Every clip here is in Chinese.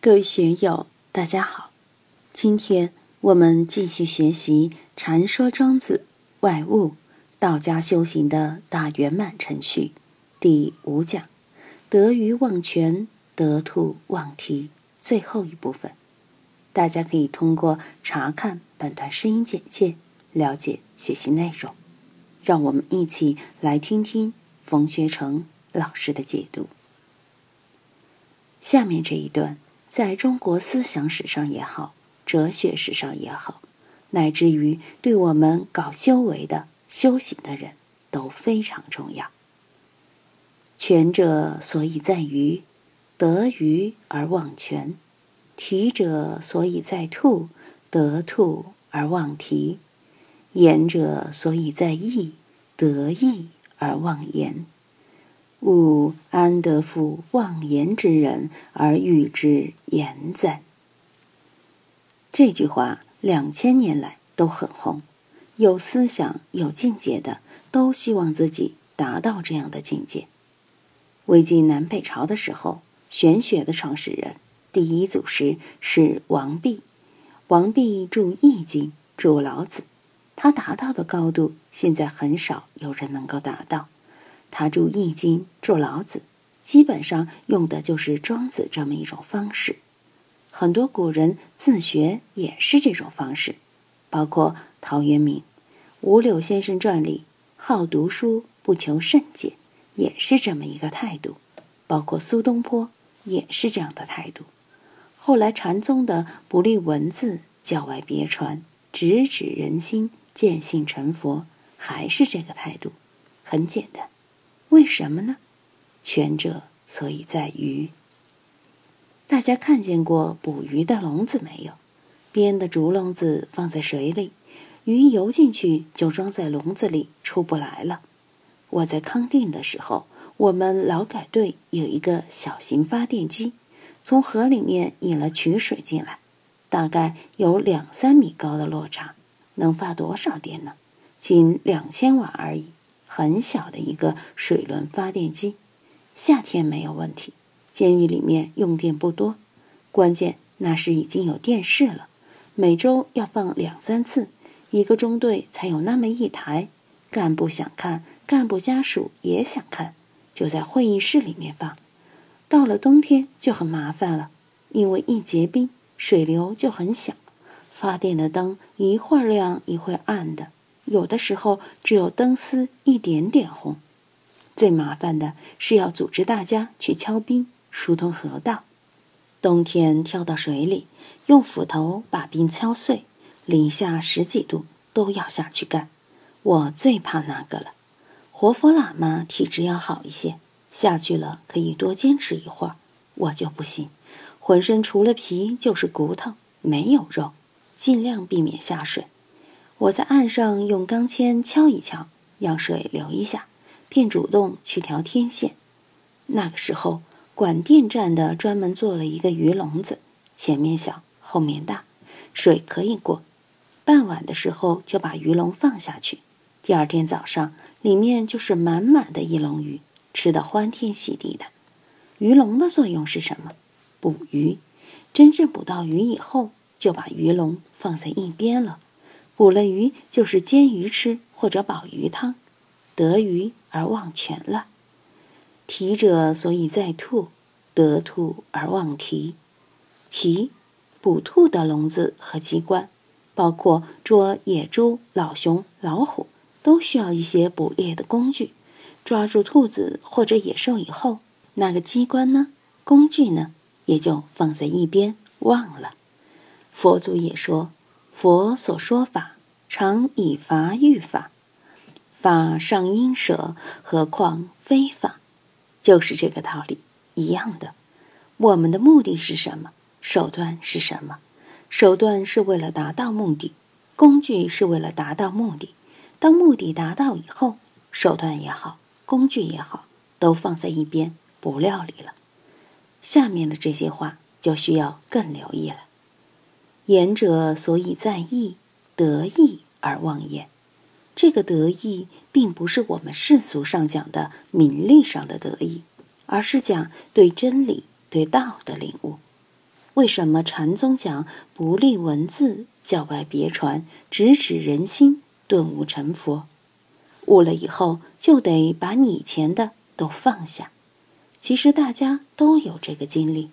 各位学友，大家好！今天我们继续学习《禅说庄子外物道家修行的大圆满程序》第五讲“得鱼忘全，得兔忘蹄”最后一部分。大家可以通过查看本段声音简介了解学习内容。让我们一起来听听冯学成老师的解读。下面这一段。在中国思想史上也好，哲学史上也好，乃至于对我们搞修为的修行的人都非常重要。权者所以在于得于而忘权，提者所以在兔，得兔而忘提，言者所以在义，得意而忘言。吾安得复妄言之人而欲之言哉？这句话两千年来都很红，有思想、有境界的都希望自己达到这样的境界。魏晋南北朝的时候，玄学的创始人、第一祖师是王弼。王弼著《易经》，著《老子》，他达到的高度，现在很少有人能够达到。他著《易经》，著《老子》，基本上用的就是庄子这么一种方式。很多古人自学也是这种方式，包括陶渊明，《五柳先生传》里好读书不求甚解，也是这么一个态度。包括苏东坡也是这样的态度。后来禅宗的不立文字，教外别传，直指人心，见性成佛，还是这个态度，很简单。为什么呢？权者所以在鱼。大家看见过捕鱼的笼子没有？编的竹笼子放在水里，鱼游进去就装在笼子里，出不来了。我在康定的时候，我们劳改队有一个小型发电机，从河里面引了取水进来，大概有两三米高的落差，能发多少电呢？仅两千瓦而已。很小的一个水轮发电机，夏天没有问题，监狱里面用电不多。关键那时已经有电视了，每周要放两三次，一个中队才有那么一台。干部想看，干部家属也想看，就在会议室里面放。到了冬天就很麻烦了，因为一结冰，水流就很小，发电的灯一会儿亮一会儿暗的。有的时候只有灯丝一点点红，最麻烦的是要组织大家去敲冰、疏通河道。冬天跳到水里，用斧头把冰敲碎，零下十几度都要下去干。我最怕那个了。活佛喇嘛体质要好一些，下去了可以多坚持一会儿。我就不行，浑身除了皮就是骨头，没有肉，尽量避免下水。我在岸上用钢钎敲一敲，让水流一下，便主动去调天线。那个时候，管电站的专门做了一个鱼笼子，前面小，后面大，水可以过。傍晚的时候就把鱼笼放下去，第二天早上里面就是满满的一笼鱼，吃得欢天喜地的。鱼笼的作用是什么？捕鱼。真正捕到鱼以后，就把鱼笼放在一边了。捕了鱼就是煎鱼吃或者煲鱼汤，得鱼而忘全了。提者所以在兔，得兔而忘提。提，捕兔的笼子和机关，包括捉野猪、老熊、老虎，都需要一些捕猎的工具。抓住兔子或者野兽以后，那个机关呢，工具呢，也就放在一边忘了。佛祖也说。佛所说法，常以法喻法，法上应舍，何况非法？就是这个道理，一样的。我们的目的是什么？手段是什么？手段是为了达到目的，工具是为了达到目的。当目的达到以后，手段也好，工具也好，都放在一边不料理了。下面的这些话就需要更留意了。言者所以在意，得意而忘言。这个得意，并不是我们世俗上讲的名利上的得意，而是讲对真理、对道的领悟。为什么禅宗讲不立文字，教外别传，直指人心，顿悟成佛？悟了以后，就得把你以前的都放下。其实大家都有这个经历。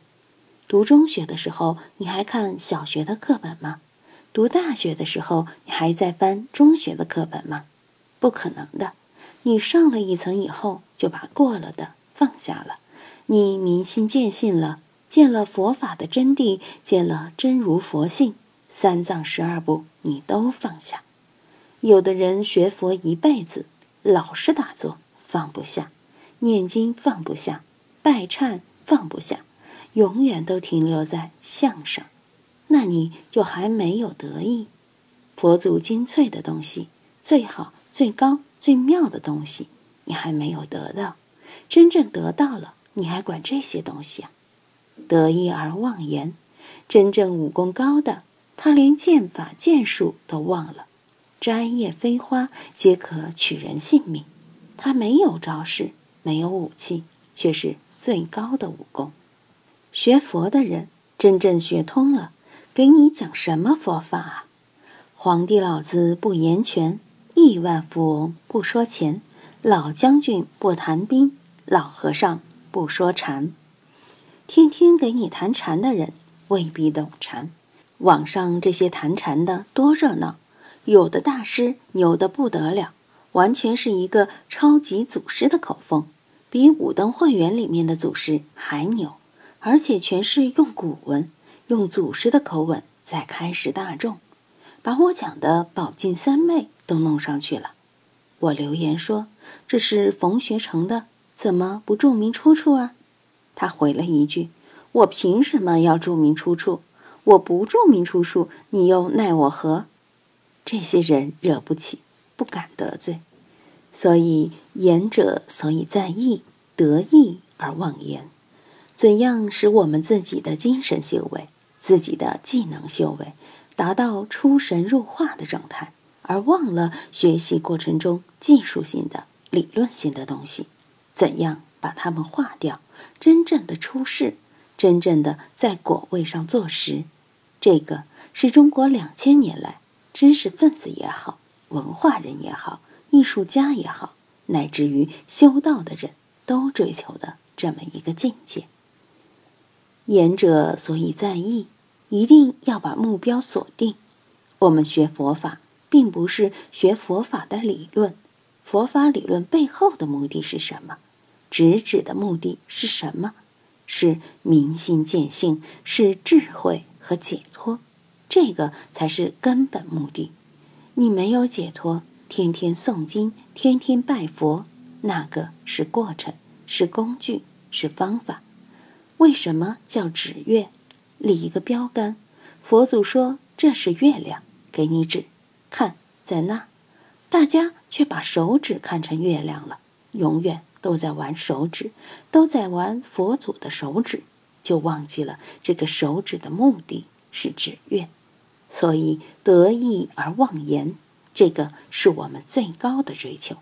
读中学的时候，你还看小学的课本吗？读大学的时候，你还在翻中学的课本吗？不可能的。你上了一层以后，就把过了的放下了。你明心见性了，见了佛法的真谛，见了真如佛性，三藏十二部你都放下。有的人学佛一辈子，老是打坐放不下，念经放不下，拜忏放不下，永远都停留在相上。那你就还没有得意。佛祖精粹的东西，最好、最高、最妙的东西，你还没有得到。真正得到了，你还管这些东西啊？得意而忘言。真正武功高的，他连剑法剑术都忘了。摘叶飞花皆可取人性命。他没有招式，没有武器，却是最高的武功。学佛的人，真正学通了。给你讲什么佛法啊？皇帝老子不言权，亿万富翁不说钱，老将军不谈兵，老和尚不说禅。天天给你谈禅的人未必懂禅。网上这些谈禅的多热闹，有的大师牛的不得了，完全是一个超级祖师的口风，比武登会员里面的祖师还牛，而且全是用古文。用祖师的口吻在开示大众，把我讲的宝镜三昧都弄上去了。我留言说：“这是冯学成的，怎么不注明出处啊？”他回了一句：“我凭什么要注明出处？我不注明出处，你又奈我何？”这些人惹不起，不敢得罪，所以言者所以在意，得意而忘言。怎样使我们自己的精神修为？自己的技能修为达到出神入化的状态，而忘了学习过程中技术性的、理论性的东西，怎样把它们化掉，真正的出世，真正的在果位上坐实，这个是中国两千年来知识分子也好、文化人也好、艺术家也好，乃至于修道的人都追求的这么一个境界。言者所以在意。一定要把目标锁定。我们学佛法，并不是学佛法的理论。佛法理论背后的目的是什么？直指的目的是什么？是明心见性，是智慧和解脱。这个才是根本目的。你没有解脱，天天诵经，天天拜佛，那个是过程，是工具，是方法。为什么叫指月？立一个标杆，佛祖说这是月亮，给你指，看在那，大家却把手指看成月亮了，永远都在玩手指，都在玩佛祖的手指，就忘记了这个手指的目的是指月，所以得意而忘言，这个是我们最高的追求。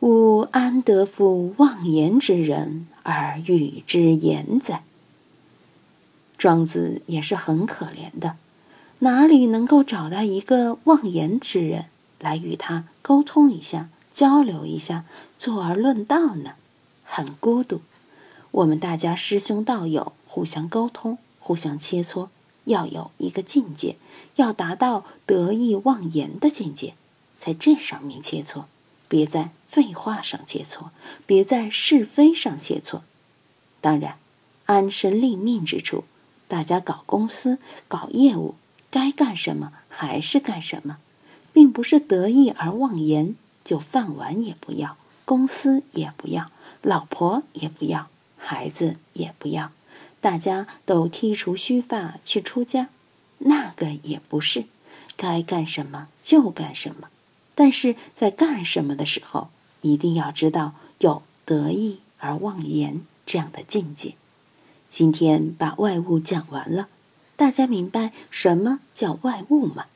吾安得复妄言之人而与之言哉？庄子也是很可怜的，哪里能够找到一个妄言之人来与他沟通一下、交流一下、坐而论道呢？很孤独。我们大家师兄道友互相沟通、互相切磋，要有一个境界，要达到得意忘言的境界，在这上面切磋，别在废话上切磋，别在是非上切磋。当然，安身立命之处。大家搞公司、搞业务，该干什么还是干什么，并不是得意而忘言，就饭碗也不要，公司也不要，老婆也不要，孩子也不要，大家都剔除须发去出家，那个也不是，该干什么就干什么，但是在干什么的时候，一定要知道有得意而忘言这样的境界。今天把外物讲完了，大家明白什么叫外物吗？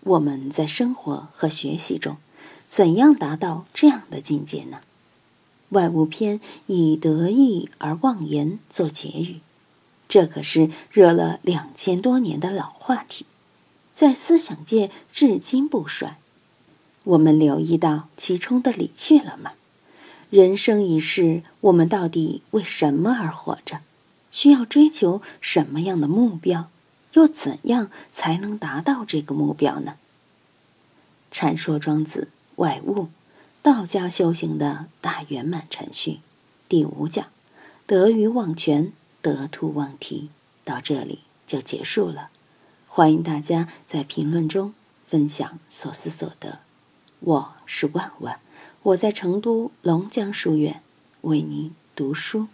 我们在生活和学习中，怎样达到这样的境界呢？外物篇以得意而忘言做结语：这可是热了两千多年的老话题，在思想界至今不衰。我们留意到其中的理趣了吗？人生一世，我们到底为什么而活着？需要追求什么样的目标？又怎样才能达到这个目标呢？禅说庄子外物，道家修行的大圆满程序，第五讲，得鱼忘全，得兔忘蹄，到这里就结束了。欢迎大家在评论中分享所思所得。我是万万，我在成都龙江书院为您读书。